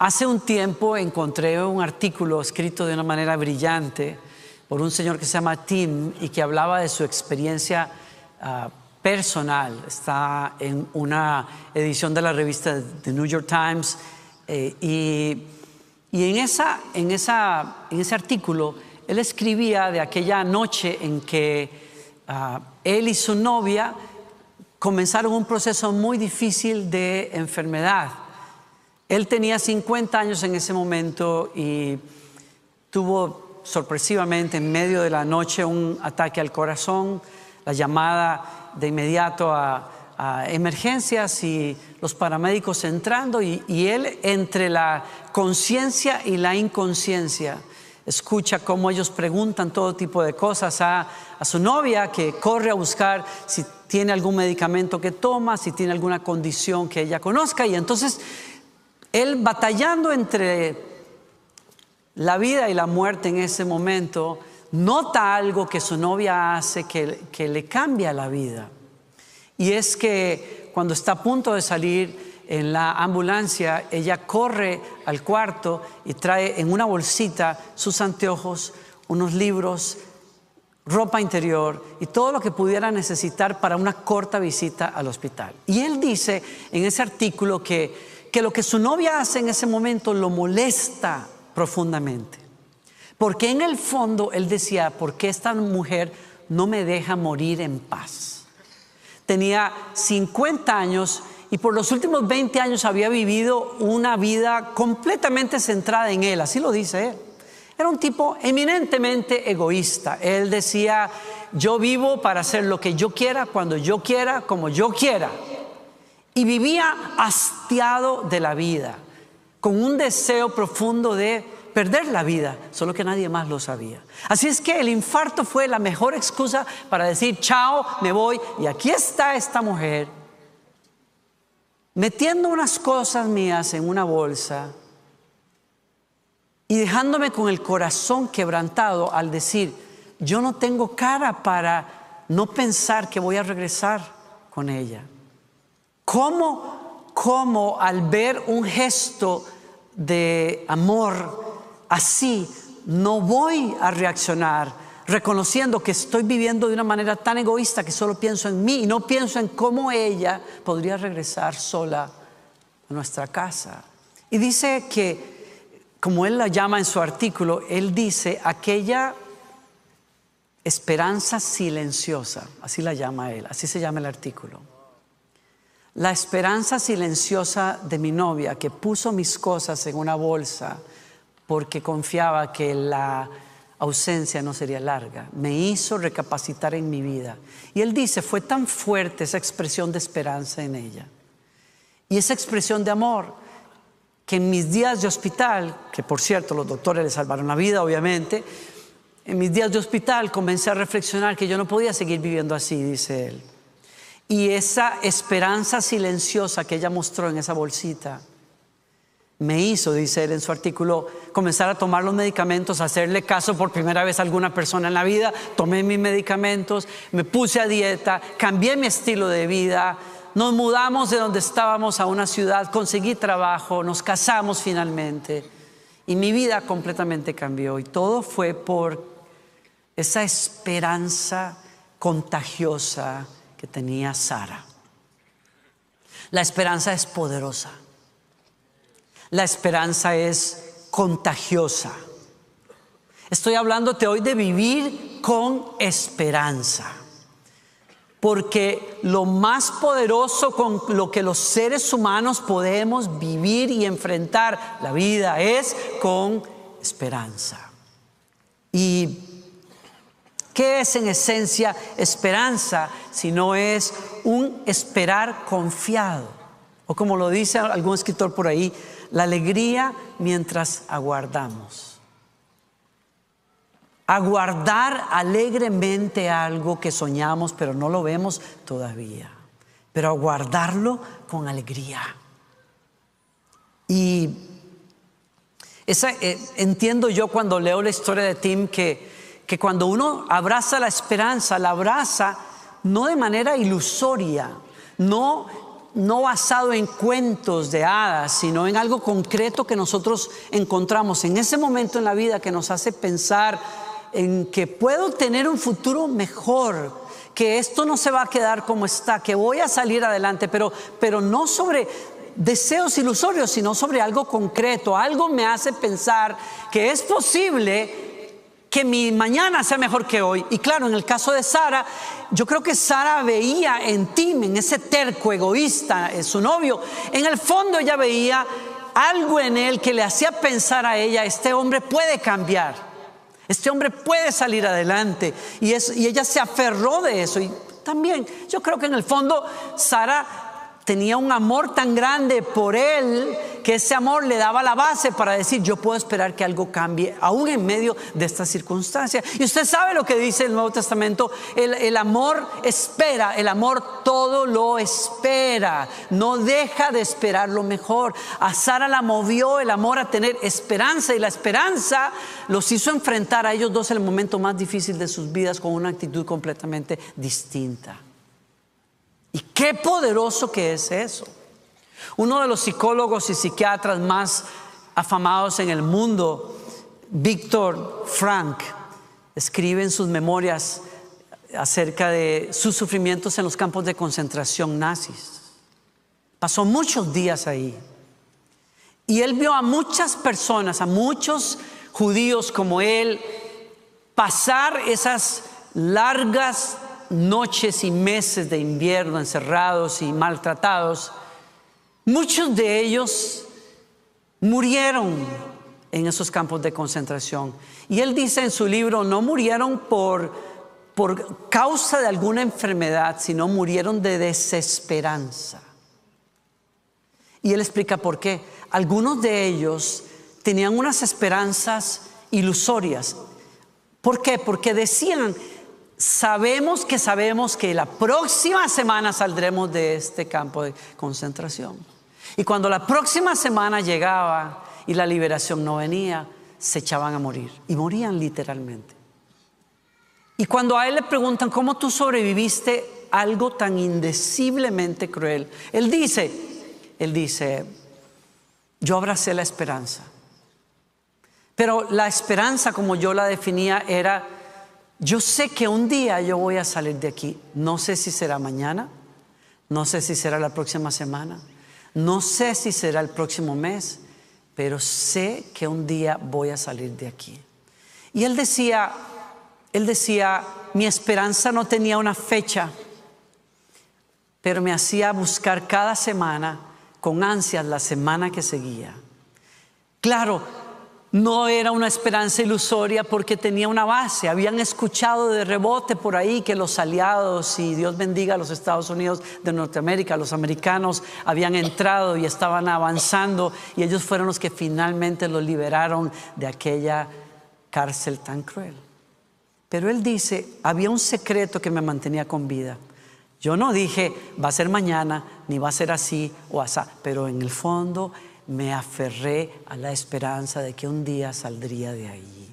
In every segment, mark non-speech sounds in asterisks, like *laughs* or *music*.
Hace un tiempo encontré un artículo escrito de una manera brillante por un señor que se llama Tim y que hablaba de su experiencia ah, personal. Está en una edición de la revista The New York Times eh, y, y en, esa, en, esa, en ese artículo él escribía de aquella noche en que ah, él y su novia comenzaron un proceso muy difícil de enfermedad. Él tenía 50 años en ese momento y tuvo sorpresivamente en medio de la noche un ataque al corazón, la llamada de inmediato a, emergencias y los paramédicos entrando y, él entre la conciencia y la inconsciencia escucha cómo ellos preguntan todo tipo de cosas a, a, su novia que corre a buscar si tiene algún medicamento que toma, si tiene alguna condición que ella conozca y entonces él batallando entre la vida y la muerte en ese momento, nota algo que su novia hace que, que le cambia la vida. Y es que cuando está a punto de salir en la ambulancia, ella corre al cuarto y trae en una bolsita sus anteojos, unos libros, ropa interior y todo lo que pudiera necesitar para una corta visita al hospital. Y él dice en ese artículo que que lo que su novia hace en ese momento lo molesta profundamente. Porque en el fondo él decía, ¿por qué esta mujer no me deja morir en paz? Tenía 50 años y por los últimos 20 años había vivido una vida completamente centrada en él, así lo dice él. Era un tipo eminentemente egoísta. Él decía, yo vivo para hacer lo que yo quiera, cuando yo quiera, como yo quiera y vivía hastiado de la vida, con un deseo profundo de perder la vida, solo que nadie más lo sabía. Así es que el infarto fue la mejor excusa para decir, chao, me voy, y aquí está esta mujer, metiendo unas cosas mías en una bolsa y dejándome con el corazón quebrantado al decir, yo no tengo cara para no pensar que voy a regresar con ella. ¿Cómo, cómo al ver un gesto de amor así, no voy a reaccionar reconociendo que estoy viviendo de una manera tan egoísta que solo pienso en mí y no pienso en cómo ella podría regresar sola a nuestra casa? Y dice que, como él la llama en su artículo, él dice aquella esperanza silenciosa, así la llama él, así se llama el artículo la esperanza silenciosa de mi novia que puso mis cosas en una bolsa porque confiaba que la ausencia no sería larga, me hizo recapacitar en mi vida. Y él dice, fue tan fuerte esa expresión de esperanza en ella. Y esa expresión de amor, que en mis días de hospital, que por cierto los doctores le salvaron la vida, obviamente, en mis días de hospital comencé a reflexionar que yo no podía seguir viviendo así, dice él. Y esa esperanza silenciosa que ella mostró en esa bolsita me hizo, dice él en su artículo, comenzar a tomar los medicamentos, hacerle caso por primera vez a alguna persona en la vida. Tomé mis medicamentos, me puse a dieta, cambié mi estilo de vida, nos mudamos de donde estábamos a una ciudad, conseguí trabajo, nos casamos finalmente y mi vida completamente cambió. Y todo fue por esa esperanza contagiosa que tenía Sara. La esperanza es poderosa. La esperanza es contagiosa. Estoy hablándote hoy de vivir con esperanza. Porque lo más poderoso con lo que los seres humanos podemos vivir y enfrentar la vida es con esperanza. Y ¿Qué es en esencia esperanza si no es un esperar confiado? O como lo dice algún escritor por ahí, la alegría mientras aguardamos. Aguardar alegremente algo que soñamos pero no lo vemos todavía. Pero aguardarlo con alegría. Y esa, eh, entiendo yo cuando leo la historia de Tim que que cuando uno abraza la esperanza, la abraza no de manera ilusoria, no no basado en cuentos de hadas, sino en algo concreto que nosotros encontramos en ese momento en la vida que nos hace pensar en que puedo tener un futuro mejor, que esto no se va a quedar como está, que voy a salir adelante, pero, pero no sobre deseos ilusorios, sino sobre algo concreto. Algo me hace pensar que es posible que mi mañana sea mejor que hoy. Y claro, en el caso de Sara, yo creo que Sara veía en Tim, en ese terco egoísta, en su novio, en el fondo ella veía algo en él que le hacía pensar a ella, este hombre puede cambiar, este hombre puede salir adelante. Y, y ella se aferró de eso. Y también yo creo que en el fondo Sara tenía un amor tan grande por él que ese amor le daba la base para decir, yo puedo esperar que algo cambie, aún en medio de esta circunstancia. Y usted sabe lo que dice el Nuevo Testamento, el, el amor espera, el amor todo lo espera, no deja de esperar lo mejor. A Sara la movió el amor a tener esperanza y la esperanza los hizo enfrentar a ellos dos el momento más difícil de sus vidas con una actitud completamente distinta. Y qué poderoso que es eso. Uno de los psicólogos y psiquiatras más afamados en el mundo, Víctor Frank, escribe en sus memorias acerca de sus sufrimientos en los campos de concentración nazis. Pasó muchos días ahí. Y él vio a muchas personas, a muchos judíos como él, pasar esas largas noches y meses de invierno encerrados y maltratados, muchos de ellos murieron en esos campos de concentración. Y él dice en su libro, no murieron por, por causa de alguna enfermedad, sino murieron de desesperanza. Y él explica por qué. Algunos de ellos tenían unas esperanzas ilusorias. ¿Por qué? Porque decían, sabemos que sabemos que la próxima semana saldremos de este campo de concentración. Y cuando la próxima semana llegaba y la liberación no venía, se echaban a morir y morían literalmente. Y cuando a él le preguntan cómo tú sobreviviste algo tan indeciblemente cruel, él dice, él dice, yo abracé la esperanza. Pero la esperanza como yo la definía era yo sé que un día yo voy a salir de aquí. No sé si será mañana, no sé si será la próxima semana, no sé si será el próximo mes, pero sé que un día voy a salir de aquí. Y él decía, él decía, mi esperanza no tenía una fecha, pero me hacía buscar cada semana con ansias la semana que seguía. Claro, no era una esperanza ilusoria porque tenía una base. Habían escuchado de rebote por ahí que los aliados, y Dios bendiga a los Estados Unidos de Norteamérica, los americanos habían entrado y estaban avanzando y ellos fueron los que finalmente los liberaron de aquella cárcel tan cruel. Pero él dice, había un secreto que me mantenía con vida. Yo no dije, va a ser mañana, ni va a ser así o así, pero en el fondo me aferré a la esperanza de que un día saldría de allí.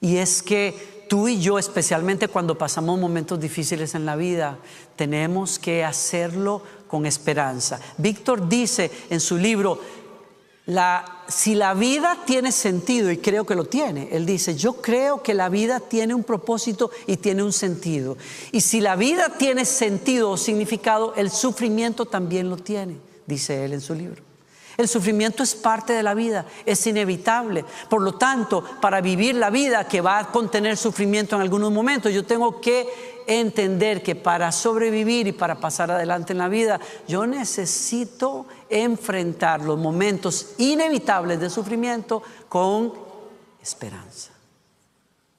Y es que tú y yo, especialmente cuando pasamos momentos difíciles en la vida, tenemos que hacerlo con esperanza. Víctor dice en su libro, si la vida tiene sentido, y creo que lo tiene, él dice, yo creo que la vida tiene un propósito y tiene un sentido. Y si la vida tiene sentido o significado, el sufrimiento también lo tiene, dice él en su libro. El sufrimiento es parte de la vida, es inevitable. Por lo tanto, para vivir la vida que va a contener sufrimiento en algunos momentos, yo tengo que entender que para sobrevivir y para pasar adelante en la vida, yo necesito enfrentar los momentos inevitables de sufrimiento con esperanza.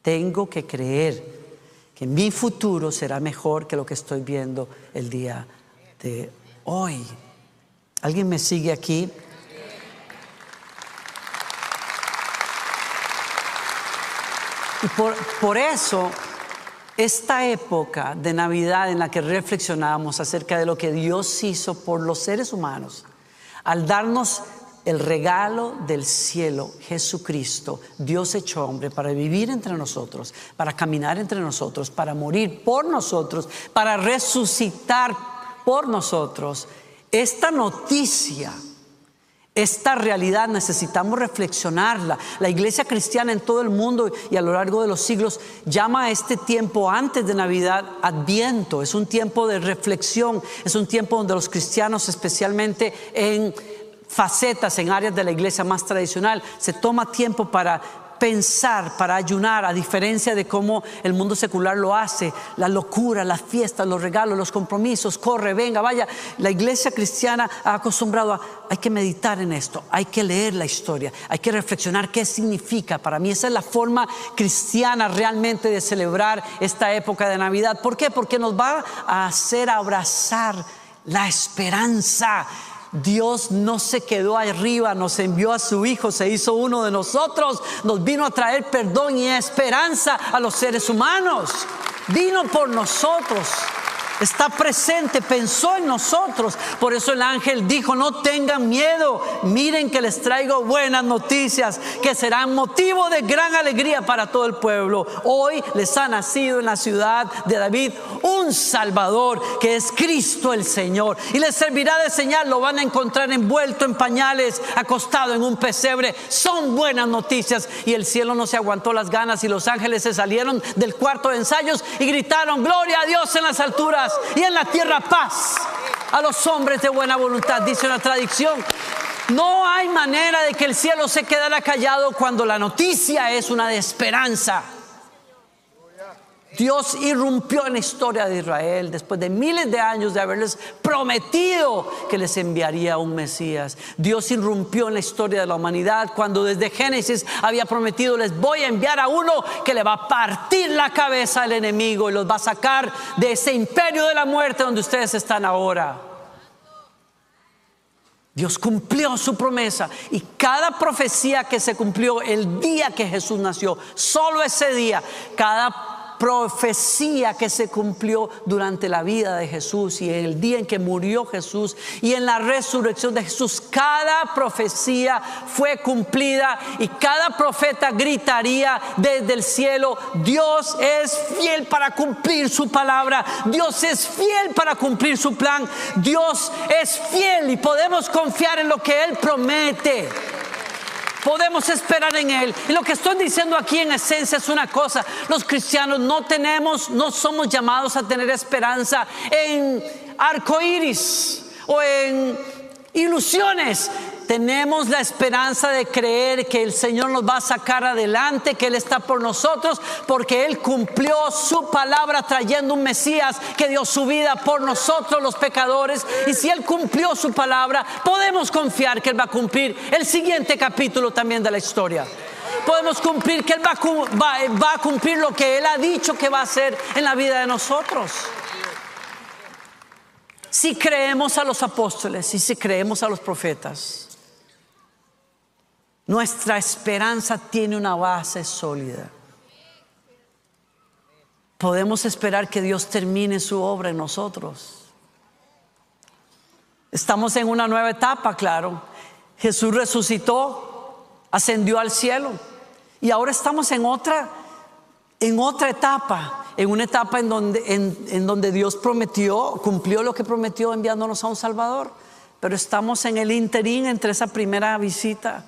Tengo que creer que mi futuro será mejor que lo que estoy viendo el día de hoy. ¿Alguien me sigue aquí? Y por, eso, esta época de Navidad en la que reflexionamos acerca de lo que Dios hizo por los seres humanos, al darnos el regalo del cielo, Jesucristo, Dios hecho hombre, para vivir entre nosotros, para caminar entre nosotros, para morir por nosotros, para resucitar por nosotros, esta noticia, esta realidad necesitamos reflexionarla. La iglesia cristiana en todo el mundo y a lo largo de los siglos llama a este tiempo antes de Navidad Adviento. Es un tiempo de reflexión, es un tiempo donde los cristianos, especialmente en facetas, en áreas de la iglesia más tradicional, se toma tiempo para pensar, para ayunar, a diferencia de cómo el mundo secular lo hace, la locura, las fiestas, los regalos, los compromisos, corre, venga, vaya. La iglesia cristiana ha acostumbrado a, hay que meditar en esto, hay que leer la historia, hay que reflexionar qué significa. Para mí esa es la forma cristiana realmente de celebrar esta época de Navidad. ¿Por qué? Porque nos va a hacer abrazar la esperanza Dios no se quedó arriba, nos envió a su Hijo, se hizo uno de nosotros, nos vino a traer perdón y esperanza a los seres humanos. Vino por nosotros está presente, pensó en nosotros. Por eso el ángel dijo, no tengan miedo, miren que les traigo buenas noticias que serán motivo de gran alegría para todo el pueblo. Hoy les ha nacido en la ciudad de David un Salvador que es Cristo el Señor. Y les servirá de señal, lo van a encontrar envuelto en pañales, acostado en un pesebre. Son buenas noticias. Y el cielo no se aguantó las ganas y los ángeles se salieron del cuarto de ensayos y gritaron, gloria a Dios en las alturas y en la tierra paz a los hombres de buena voluntad, dice una tradición. No hay manera de que el cielo se quedara callado cuando la noticia es una de esperanza. Dios irrumpió en la historia de Israel después de miles de años de haberles prometido que les enviaría un Mesías. Dios irrumpió en la historia de la humanidad cuando desde Génesis había prometido les voy a enviar a uno que le va a partir la cabeza al enemigo y los va a sacar de ese imperio de la muerte donde ustedes están ahora. Dios cumplió su promesa y cada profecía que se cumplió el día que Jesús nació, solo ese día, cada profecía que se cumplió durante la vida de Jesús y el día en que murió Jesús y en la resurrección de Jesús. Cada profecía fue cumplida y cada profeta gritaría desde el cielo, Dios es fiel para cumplir su palabra, Dios es fiel para cumplir su plan, Dios es fiel y podemos confiar en lo que Él promete podemos esperar en Él. Y lo que estoy diciendo aquí en esencia es una cosa, los cristianos no tenemos, no somos llamados a tener esperanza en arcoíris o en ilusiones tenemos la esperanza de creer que el Señor nos va a sacar adelante, que Él está por nosotros, porque Él cumplió su palabra trayendo un Mesías que dio su vida por nosotros los pecadores. Y si Él cumplió su palabra, podemos confiar que Él va a cumplir el siguiente capítulo también de la historia. Podemos cumplir que Él va, a cumplir lo que Él ha dicho que va a hacer en la vida de nosotros. Si creemos a los apóstoles y si creemos a los profetas, nuestra esperanza tiene una base sólida. Podemos esperar que Dios termine su obra en nosotros. Estamos en una nueva etapa, claro. Jesús resucitó, ascendió al cielo y ahora estamos en otra en otra etapa, en una etapa en donde, Dios prometió, cumplió lo que prometió enviándonos a un Salvador. Pero estamos en el interín entre esa primera visita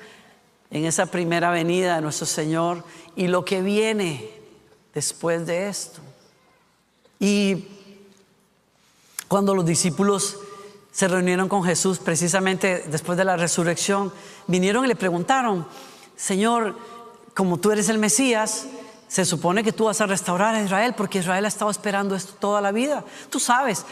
en esa primera venida de nuestro Señor y lo que viene después de esto. Y cuando los discípulos se reunieron con Jesús precisamente después de la resurrección, vinieron y le preguntaron, Señor, como tú eres el Mesías, se supone que tú vas a restaurar a Israel porque Israel ha estado esperando esto toda la vida. Tú sabes,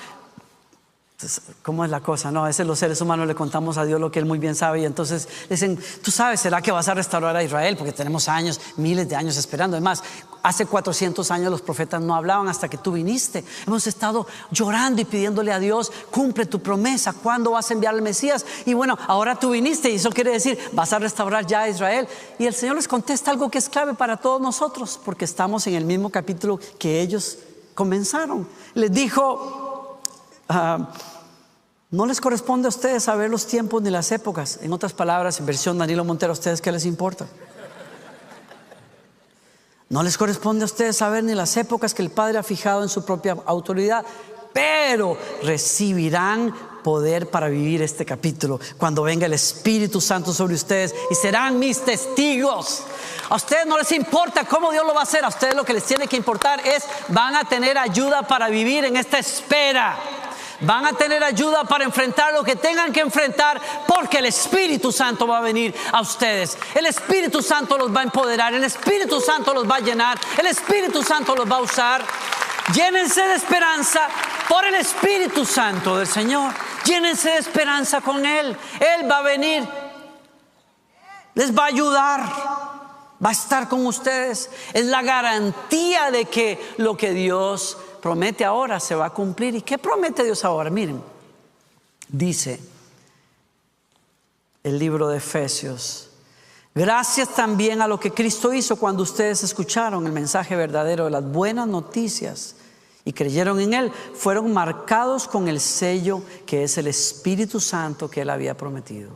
¿Cómo es la cosa? No, a veces los seres humanos le contamos a Dios lo que Él muy bien sabe y entonces dicen, tú sabes, ¿será que vas a restaurar a Israel? Porque tenemos años, miles de años esperando. Además, hace 400 años los profetas no hablaban hasta que tú viniste. Hemos estado llorando y pidiéndole a Dios, cumple tu promesa, ¿cuándo vas a enviar al Mesías? Y bueno, ahora tú viniste y eso quiere decir, vas a restaurar ya a Israel. Y el Señor les contesta algo que es clave para todos nosotros, porque estamos en el mismo capítulo que ellos comenzaron. Les dijo... Ah, no les corresponde a ustedes saber los tiempos ni las épocas. En otras palabras, en versión Danilo Montero, ¿a ustedes qué les importa? No les corresponde a ustedes saber ni las épocas que el Padre ha fijado en su propia autoridad, pero recibirán poder para vivir este capítulo cuando venga el Espíritu Santo sobre ustedes y serán mis testigos. A ustedes no les importa cómo Dios lo va a hacer, a ustedes lo que les tiene que importar es van a tener ayuda para vivir en esta espera. Van a tener ayuda para enfrentar lo que tengan que enfrentar porque el Espíritu Santo va a venir a ustedes. El Espíritu Santo los va a empoderar, el Espíritu Santo los va a llenar, el Espíritu Santo los va a usar. Llénense de esperanza por el Espíritu Santo del Señor. Llénense de esperanza con Él. Él va a venir. Les va a ayudar. Va a estar con ustedes. Es la garantía de que lo que Dios promete ahora se va a cumplir. ¿Y qué promete Dios ahora? Miren, dice el libro de Efesios. Gracias también a lo que Cristo hizo cuando ustedes escucharon el mensaje verdadero de las buenas noticias y creyeron en Él, fueron marcados con el sello que es el Espíritu Santo que Él había prometido.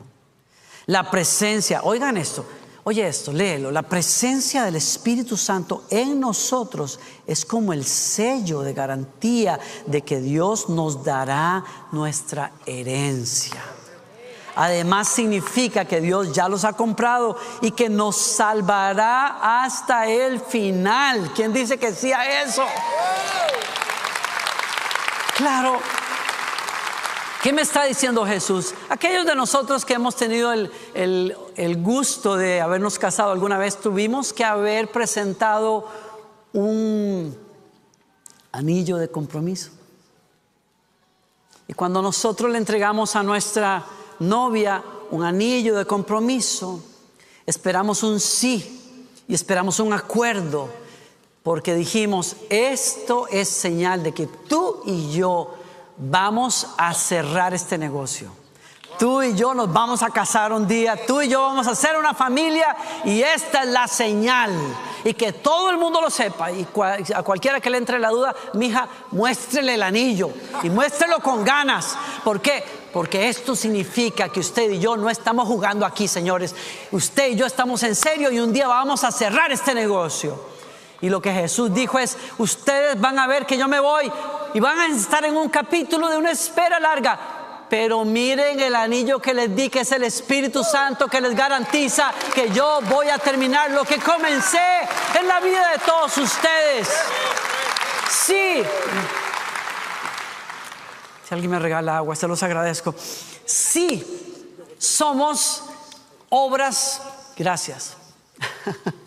La presencia, oigan esto, Oye esto, léelo. La presencia del Espíritu Santo en nosotros es como el sello de garantía de que Dios nos dará nuestra herencia. Además significa que Dios ya los ha comprado y que nos salvará hasta el final. ¿Quién dice que sí a eso? Claro, ¿Qué me está diciendo Jesús? Aquellos de nosotros que hemos tenido el, gusto de habernos casado alguna vez, tuvimos que haber presentado un anillo de compromiso. Y cuando nosotros le entregamos a nuestra novia un anillo de compromiso, esperamos un sí y esperamos un acuerdo, porque dijimos, esto es señal de que tú y yo vamos a cerrar este negocio. Tú y yo nos vamos a casar un día, tú y yo vamos a hacer una familia y esta es la señal. Y que todo el mundo lo sepa. Y a cualquiera que le entre la duda, mija, muéstrele el anillo y muéstrelo con ganas. ¿Por qué? Porque esto significa que usted y yo no estamos jugando aquí, señores. Usted y yo estamos en serio y un día vamos a cerrar este negocio. Y lo que Jesús dijo es, ustedes van a ver que yo me voy y van a estar en un capítulo de una espera larga. Pero miren el anillo que les di, que es el Espíritu Santo, que les garantiza que yo voy a terminar lo que comencé en la vida de todos ustedes. Sí. Si alguien me regala agua, se los agradezco. Sí, somos obras, gracias. *laughs*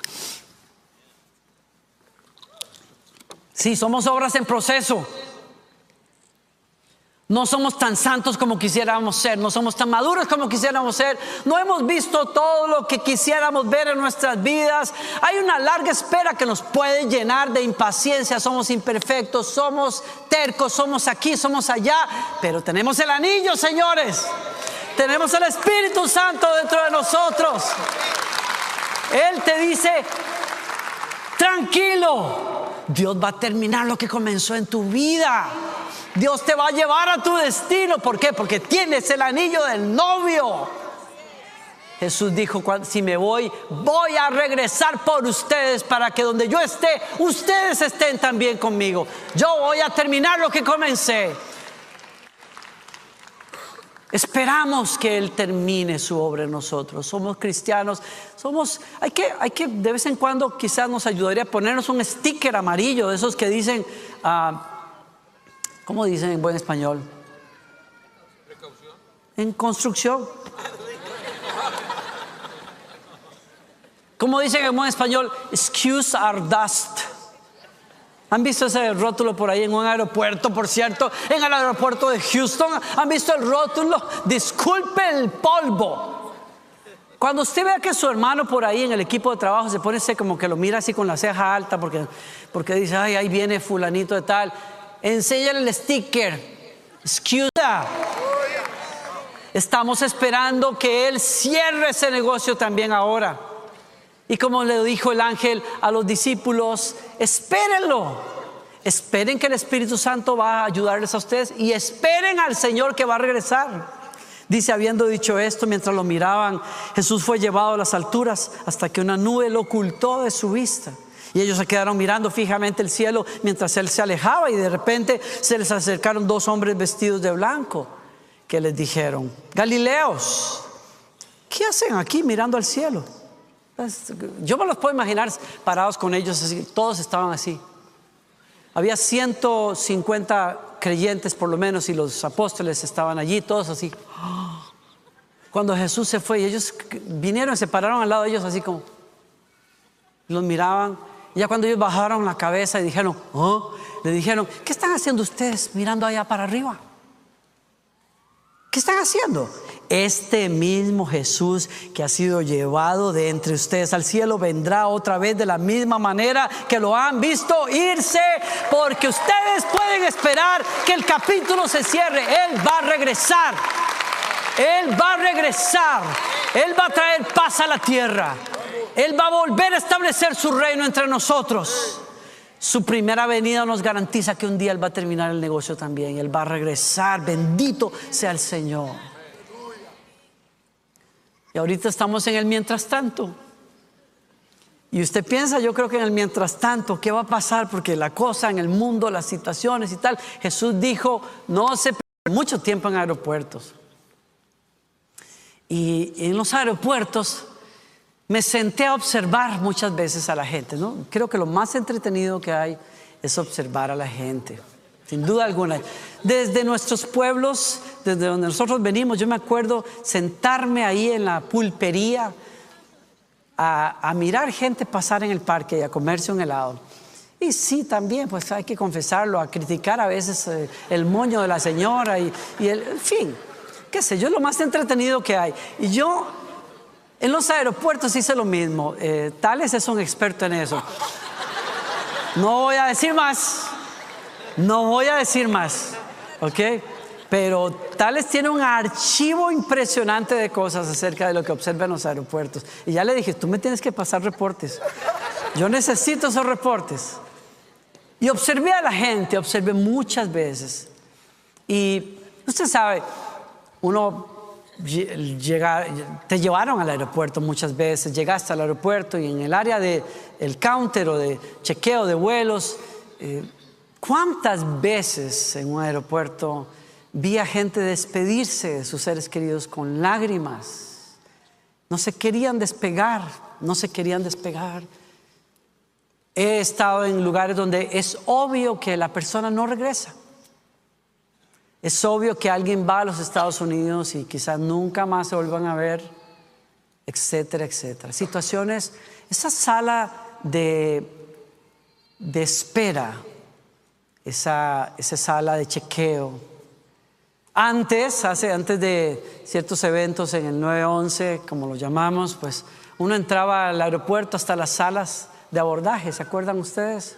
Sí, somos obras en proceso. No somos tan santos como quisiéramos ser, no somos tan maduros como quisiéramos ser, no hemos visto todo lo que quisiéramos ver en nuestras vidas. Hay una larga espera que nos puede llenar de impaciencia, somos imperfectos, somos tercos, somos aquí, somos allá, pero tenemos el anillo, señores. Tenemos el Espíritu Santo dentro de nosotros. Él te dice, tranquilo, Dios va a terminar lo que comenzó en tu vida. Dios te va a llevar a tu destino. ¿Por qué? Porque tienes el anillo del novio. Jesús dijo, si me voy, voy a regresar por ustedes para que donde yo esté, ustedes estén también conmigo. Yo voy a terminar lo que comencé. Esperamos que Él termine su obra en nosotros. Somos cristianos. Somos, hay que, hay que, de vez en cuando quizás nos ayudaría a ponernos un sticker amarillo de esos que dicen, ah, ¿cómo dicen en buen español? En construcción. ¿Cómo dicen en buen español? Excuse our dust. ¿Han visto ese rótulo por ahí en un aeropuerto, por cierto? En el aeropuerto de Houston. ¿Han visto el rótulo? Disculpe el polvo. Cuando usted vea que su hermano por ahí en el equipo de trabajo se pone ese como que lo mira así con la ceja alta porque, porque dice, ay, ahí viene fulanito de tal, enséñale el sticker. Excuse. Estamos esperando que él cierre ese negocio también ahora. Y como le dijo el ángel a los discípulos, espérenlo. Esperen que el Espíritu Santo va a ayudarles a ustedes y esperen al Señor que va a regresar. Dice, habiendo dicho esto, mientras lo miraban, Jesús fue llevado a las alturas hasta que una nube lo ocultó de su vista. Y ellos se quedaron mirando fijamente el cielo mientras él se alejaba y de repente se les acercaron dos hombres vestidos de blanco que les dijeron, Galileos, ¿qué hacen aquí mirando al cielo? Pues, yo me los puedo imaginar parados con ellos así, todos estaban así. Había 150 creyentes por lo menos y los apóstoles estaban allí, todos así. Cuando Jesús se fue y ellos vinieron, se pararon al lado de ellos así como, los miraban. Y ya cuando ellos bajaron la cabeza y dijeron, oh, le dijeron, ¿qué están haciendo ustedes mirando allá para arriba? ¿Qué están haciendo? Este mismo Jesús que ha sido llevado de entre ustedes al cielo vendrá otra vez de la misma manera que lo han visto irse, porque ustedes pueden esperar que el capítulo se cierre. Él va a regresar. Él va a regresar. Él va a traer paz a la tierra. Él va a volver a establecer su reino entre nosotros. Su primera venida nos garantiza que un día Él va a terminar el negocio también. Él va a regresar. Bendito sea el Señor. Y ahorita estamos en el mientras tanto. Y usted piensa, yo creo que en el mientras tanto, ¿qué va a pasar? Porque la cosa en el mundo, las situaciones y tal, Jesús dijo, no se mucho tiempo en aeropuertos. Y en los aeropuertos me senté a observar muchas veces a la gente, ¿no? Creo que lo más entretenido que hay es observar a la gente, sin duda alguna. Desde nuestros pueblos, desde donde nosotros venimos, yo me acuerdo sentarme ahí en la pulpería a, mirar gente pasar en el parque y a comerse un helado. Y sí, también, pues hay que confesarlo, a criticar a veces eh, el moño de la señora y, el, en fin, qué sé yo, lo más entretenido que hay. Y yo en los aeropuertos hice lo mismo. Eh, Tales es un experto en eso. No voy a decir más. No voy a decir más. ¿Ok? Pero Tales tiene un archivo impresionante de cosas acerca de lo que observa en los aeropuertos. Y ya le dije, tú me tienes que pasar reportes. Yo necesito esos reportes. Y observé a la gente, observé muchas veces. Y usted sabe, uno te llevaron al aeropuerto muchas veces, llegaste al aeropuerto y en el área del el counter o de chequeo de vuelos, eh, ¿cuántas veces en un aeropuerto vi a gente despedirse de sus seres queridos con lágrimas? No se querían despegar, no se querían despegar. He estado en lugares donde es obvio que la persona no regresa. Es obvio que alguien va a los Estados Unidos y quizás nunca más se vuelvan a ver, etcétera, etcétera. Situaciones, esa sala de, de espera, esa, esa sala de chequeo. Antes, hace, antes de ciertos eventos en el 911, como lo llamamos, pues uno entraba al aeropuerto hasta las salas de abordaje, ¿se acuerdan ustedes?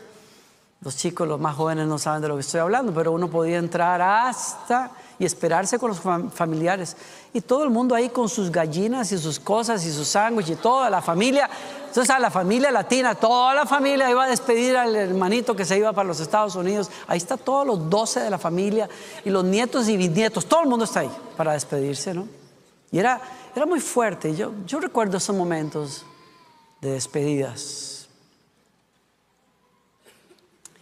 Los chicos, los más jóvenes no saben de lo que estoy hablando, pero uno podía entrar hasta y esperarse con los familiares. Y todo el mundo ahí con sus gallinas y sus cosas y sus sándwiches toda la familia. Entonces a la familia latina, toda la familia iba a despedir al hermanito que se iba para los Estados Unidos. Ahí está todos los 12 de la familia y los nietos y bisnietos. Todo el mundo está ahí para despedirse, ¿no? Y era, era muy fuerte. Yo, yo recuerdo esos momentos de despedidas.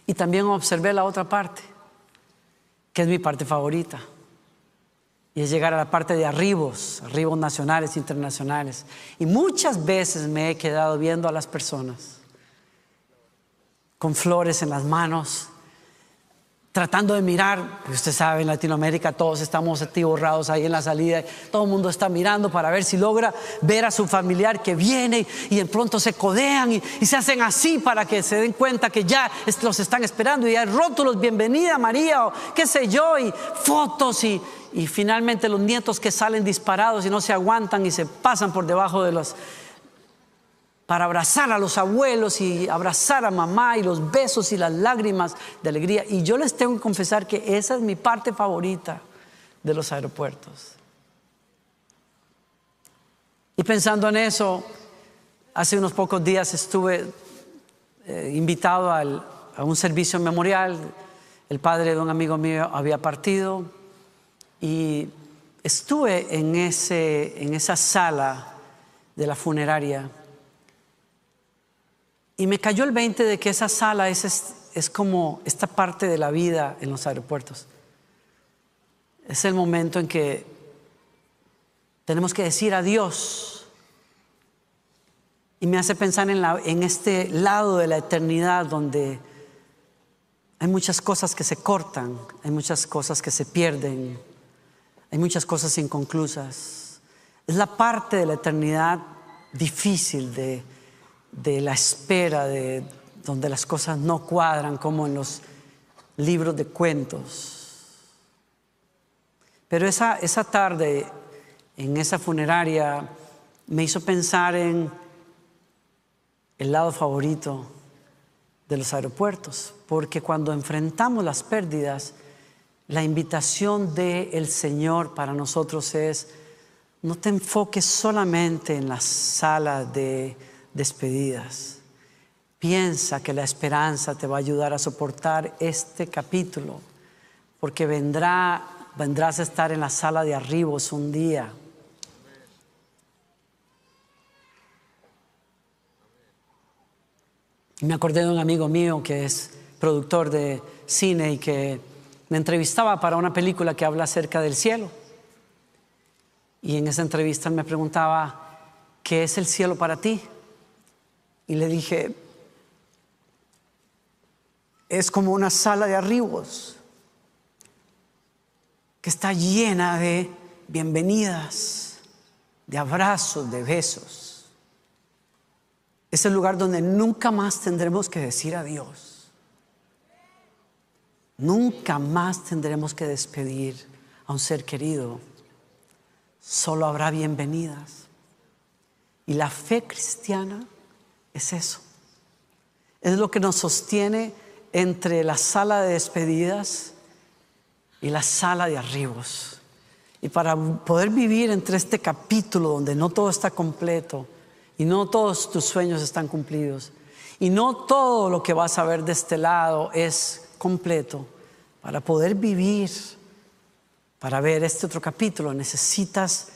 Y también observé la otra parte, que es mi parte favorita. Y es llegar a la parte de arribos, arribos nacionales, internacionales. Y muchas veces me he quedado viendo a las personas con flores en las manos, tratando de mirar, usted sabe, en Latinoamérica todos estamos atiborrados ahí en la salida, todo el mundo está mirando para ver si logra ver a su familiar que viene y en pronto se codean y, se hacen así para que se den cuenta que ya los están esperando y hay rótulos, bienvenida María o qué sé yo, y fotos y, y finalmente los nietos que salen disparados y no se aguantan y se pasan por debajo de los para abrazar a los abuelos y abrazar a mamá y los besos y las lágrimas de alegría. Y yo les tengo que confesar que esa es mi parte favorita de los aeropuertos. Y pensando en eso, hace unos pocos días estuve eh, invitado a un servicio memorial. El padre de un amigo mío había partido y estuve en, esa sala de la funeraria y me cayó el 20 de que esa sala es, es, como esta parte de la vida en los aeropuertos. es el momento en que tenemos que decir adiós. Y me hace pensar en, en este lado de la eternidad donde hay muchas cosas que se cortan, hay muchas cosas que se pierden, hay muchas cosas inconclusas. Es la parte de la eternidad difícil de, de la espera, de donde las cosas no cuadran como en los libros de cuentos. Pero esa, esa tarde en esa funeraria me hizo pensar en el lado favorito de los aeropuertos, porque cuando enfrentamos las pérdidas, la invitación del Señor para nosotros es, no te enfoques solamente en la sala de despedidas. Piensa que la esperanza te va a ayudar a soportar este capítulo, porque vendrá, vendrás a estar en la sala de arribos un día. Me acordé de un amigo mío que es productor de cine y que me entrevistaba para una película que habla acerca del cielo. Y en esa entrevista me preguntaba, ¿qué es el cielo para ti? Y le dije, es como una sala de arribos que está llena de bienvenidas, de abrazos, de besos. Es el lugar donde nunca más tendremos que decir adiós. Nunca más tendremos que despedir a un ser querido. Solo habrá bienvenidas. Y la fe cristiana es eso. Es lo que nos sostiene entre la sala de despedidas y la sala de arribos. Y para poder vivir entre este capítulo donde no todo está completo y no todos tus sueños están cumplidos y no todo lo que vas a ver de este lado es completo, para poder vivir, para ver este otro capítulo, necesitas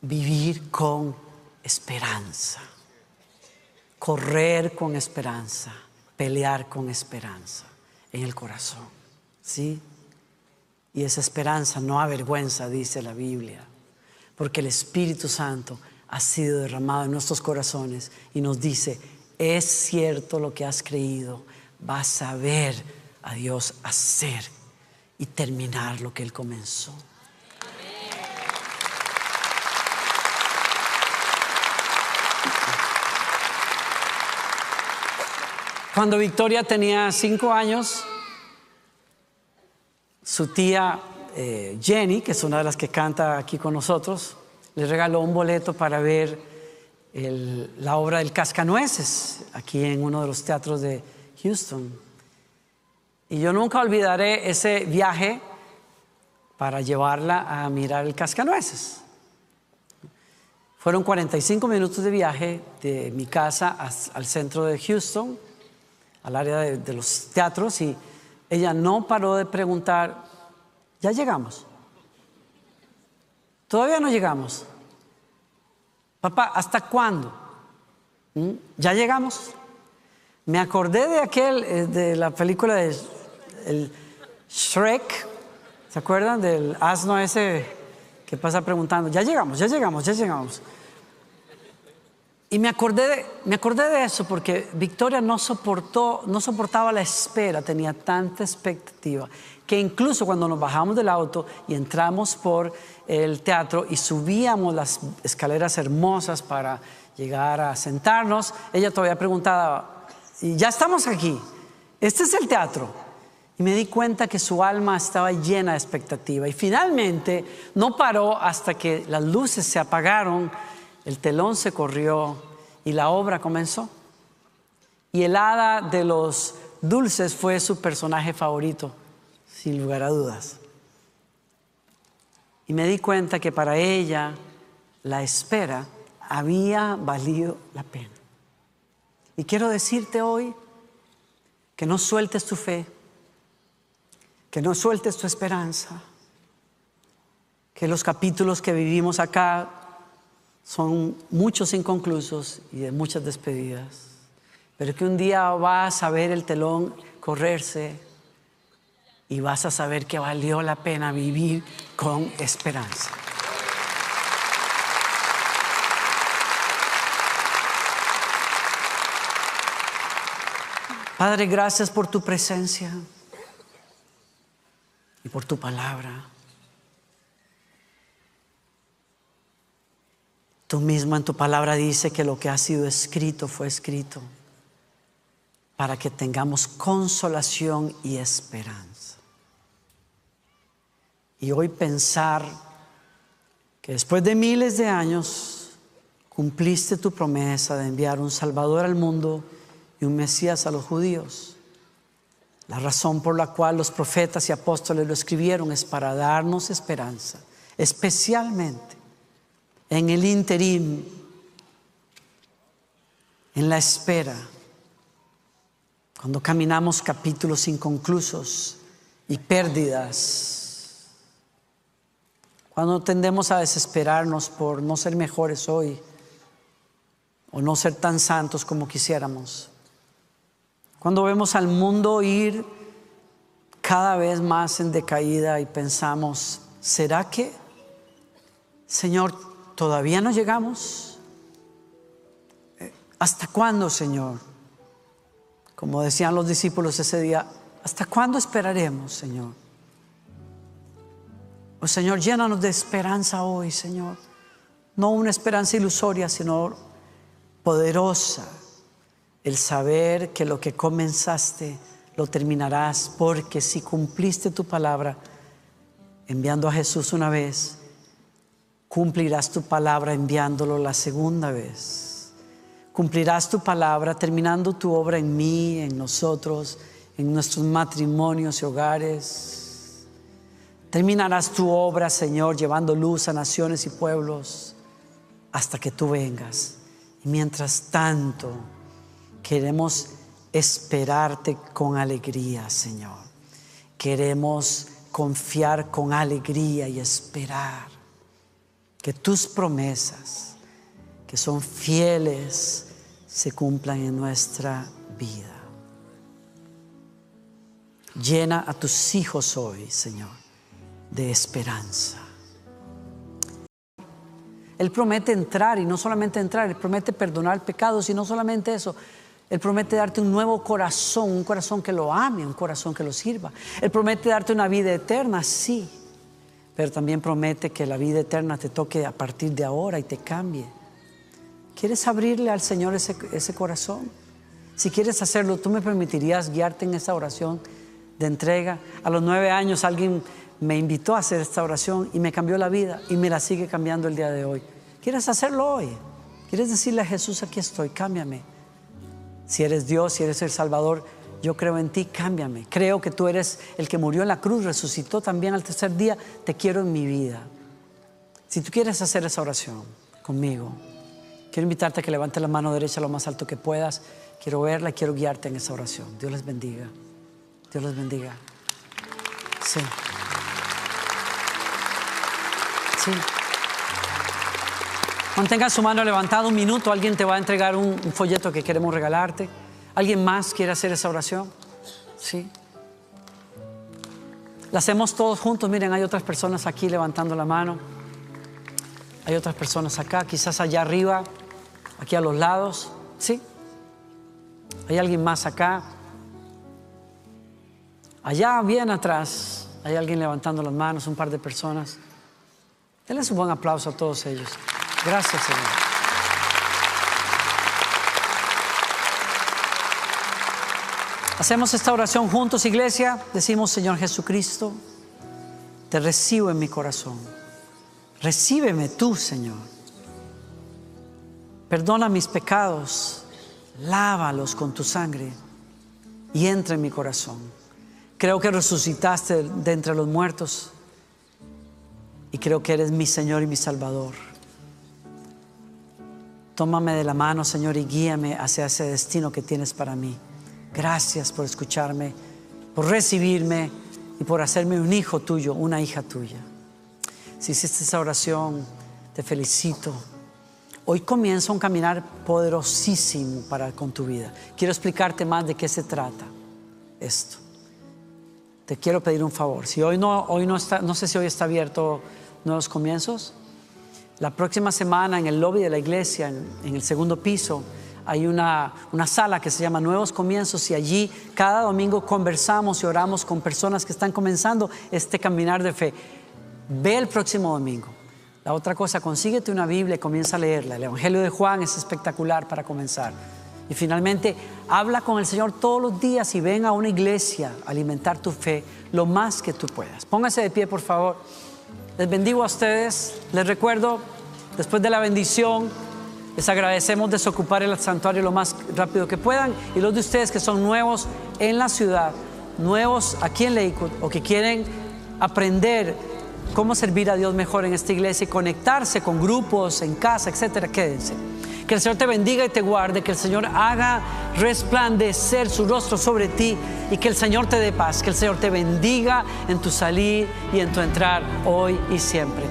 vivir con esperanza, correr con esperanza pelear con esperanza en el corazón. ¿Sí? Y esa esperanza no avergüenza, dice la Biblia, porque el Espíritu Santo ha sido derramado en nuestros corazones y nos dice, es cierto lo que has creído, vas a ver a Dios hacer y terminar lo que Él comenzó. Cuando Victoria tenía cinco años, su tía eh, Jenny, que es una de las que canta aquí con nosotros, le regaló un boleto para ver la obra del Cascanueces, aquí en uno de los teatros de Houston. Y yo nunca olvidaré ese viaje para llevarla a mirar el Cascanueces. Fueron 45 minutos de viaje de mi casa al centro de Houston al área de, los teatros y ella no paró de preguntar, ¿ya llegamos? Todavía no llegamos. Papá, ¿hasta cuándo? ¿Mm? ¿Ya llegamos? Me acordé de aquel, eh, de la película de el Shrek, ¿se acuerdan del asno ese que pasa preguntando, ya llegamos, ya llegamos, ya llegamos? Y me acordé, de, me acordé de eso porque Victoria no, soportó, no soportaba la espera, tenía tanta expectativa, que incluso cuando nos bajamos del auto y entramos por el teatro y subíamos las escaleras hermosas para llegar a sentarnos, ella todavía preguntaba, ya estamos aquí, este es el teatro. Y me di cuenta que su alma estaba llena de expectativa. Y finalmente no paró hasta que las luces se apagaron el telón se corrió y la obra comenzó. Y el hada de los dulces fue su personaje favorito, sin lugar a dudas. Y me di cuenta que para ella la espera había valido la pena. Y quiero decirte hoy que no sueltes tu fe, que no sueltes tu esperanza, que los capítulos que vivimos acá son muchos inconclusos y de muchas despedidas, pero que un día vas a ver el telón correrse y vas a saber que valió la pena vivir con esperanza. Padre, gracias por tu presencia y por tu palabra. Tú mismo en tu palabra dice que lo que ha sido escrito fue escrito para que tengamos consolación y esperanza. Y hoy pensar que después de miles de años cumpliste tu promesa de enviar un Salvador al mundo y un Mesías a los judíos. La razón por la cual los profetas y apóstoles lo escribieron es para darnos esperanza, especialmente en el interim, en la espera, cuando caminamos capítulos inconclusos y pérdidas, cuando tendemos a desesperarnos por no ser mejores hoy o no ser tan santos como quisiéramos. Cuando vemos al mundo ir cada vez más en decaída y pensamos, ¿será que, Señor, todavía no llegamos? Eh, ¿Hasta cuándo, Señor? Como decían los discípulos ese día, ¿hasta cuándo esperaremos, Señor? Oh Señor, llénanos de esperanza hoy, Señor. No una esperanza ilusoria, sino poderosa el saber que lo que comenzaste lo terminarás, porque si cumpliste tu palabra enviando a Jesús una vez, cumplirás tu palabra enviándolo la segunda vez. Cumplirás tu palabra terminando tu obra en mí, en nosotros, en nuestros matrimonios y hogares. Terminarás tu obra, Señor, llevando luz a naciones y pueblos hasta que tú vengas. Y mientras tanto, Queremos esperarte con alegría, Señor. Queremos confiar con alegría y esperar que tus promesas, que son fieles, se cumplan en nuestra vida. Llena a tus hijos hoy, Señor, de esperanza. Él promete entrar y no solamente entrar, Él promete perdonar pecados y no solamente eso, él promete darte un nuevo corazón, un corazón que lo ame, un corazón que lo sirva. Él promete darte una vida eterna, sí, pero también promete que la vida eterna te toque a partir de ahora y te cambie. ¿Quieres abrirle al Señor ese, corazón? Si quieres hacerlo, tú me permitirías guiarte en esa oración de entrega. A los nueve años alguien me invitó a hacer esta oración y me cambió la vida y me la sigue cambiando el día de hoy. ¿Quieres hacerlo hoy? ¿Quieres decirle a Jesús, aquí estoy, cámbiame? Si eres Dios, si eres el Salvador, yo creo en ti, cámbiame. Creo que tú eres el que murió en la cruz, resucitó también al tercer día, te quiero en mi vida. Si tú quieres hacer esa oración conmigo, quiero invitarte a que levantes la mano derecha lo más alto que puedas. Quiero verla y quiero guiarte en esa oración. Dios les bendiga. Dios les bendiga. Sí. Sí. Mantenga su mano levantada un minuto, alguien te va a entregar un, folleto que queremos regalarte. ¿Alguien más quiere hacer esa oración? Sí. La hacemos todos juntos. Miren, hay otras personas aquí levantando la mano. Hay otras personas acá, quizás allá arriba, aquí a los lados. Sí. Hay alguien más acá. Allá, bien atrás, hay alguien levantando las manos, un par de personas. Denles un buen aplauso a todos ellos. Gracias, Señor. Hacemos esta oración juntos, iglesia. Decimos, Señor Jesucristo, te recibo en mi corazón. Recíbeme tú, Señor. Perdona mis pecados, lávalos con tu sangre y entra en mi corazón. Creo que resucitaste de entre los muertos y creo que eres mi Señor y mi Salvador. Tómame de la mano, Señor, y guíame hacia ese destino que tienes para mí. Gracias por escucharme, por recibirme y por hacerme un hijo tuyo, una hija tuya. Si hiciste esa oración, te felicito. Hoy comienza un caminar poderosísimo para con tu vida. Quiero explicarte más de qué se trata esto. te quiero pedir un favor. Si hoy no, hoy no está, no sé si hoy está abierto Nuevos Comienzos. La próxima semana en el lobby de la iglesia, en, en el segundo piso, hay una, una, sala que se llama Nuevos Comienzos y allí cada domingo conversamos y oramos con personas que están comenzando este caminar de fe. Ve el próximo domingo. La otra cosa, consíguete una Biblia y comienza a leerla. El Evangelio de Juan es espectacular para comenzar. Y finalmente, habla con el Señor todos los días y ven a una iglesia a alimentar tu fe lo más que tú puedas. Póngase de pie, por favor. Les bendigo a ustedes. Les recuerdo, después de la bendición, les agradecemos desocupar el santuario lo más rápido que puedan. Y los de ustedes que son nuevos en la ciudad, nuevos aquí en Lakewood o que quieren aprender cómo servir a Dios mejor en esta iglesia y conectarse con grupos en casa, etcétera, quédense. Que el Señor te bendiga y te guarde, que el Señor haga resplandecer su rostro sobre ti y que el Señor te dé paz, que el Señor te bendiga en tu salir y en tu entrar hoy y siempre.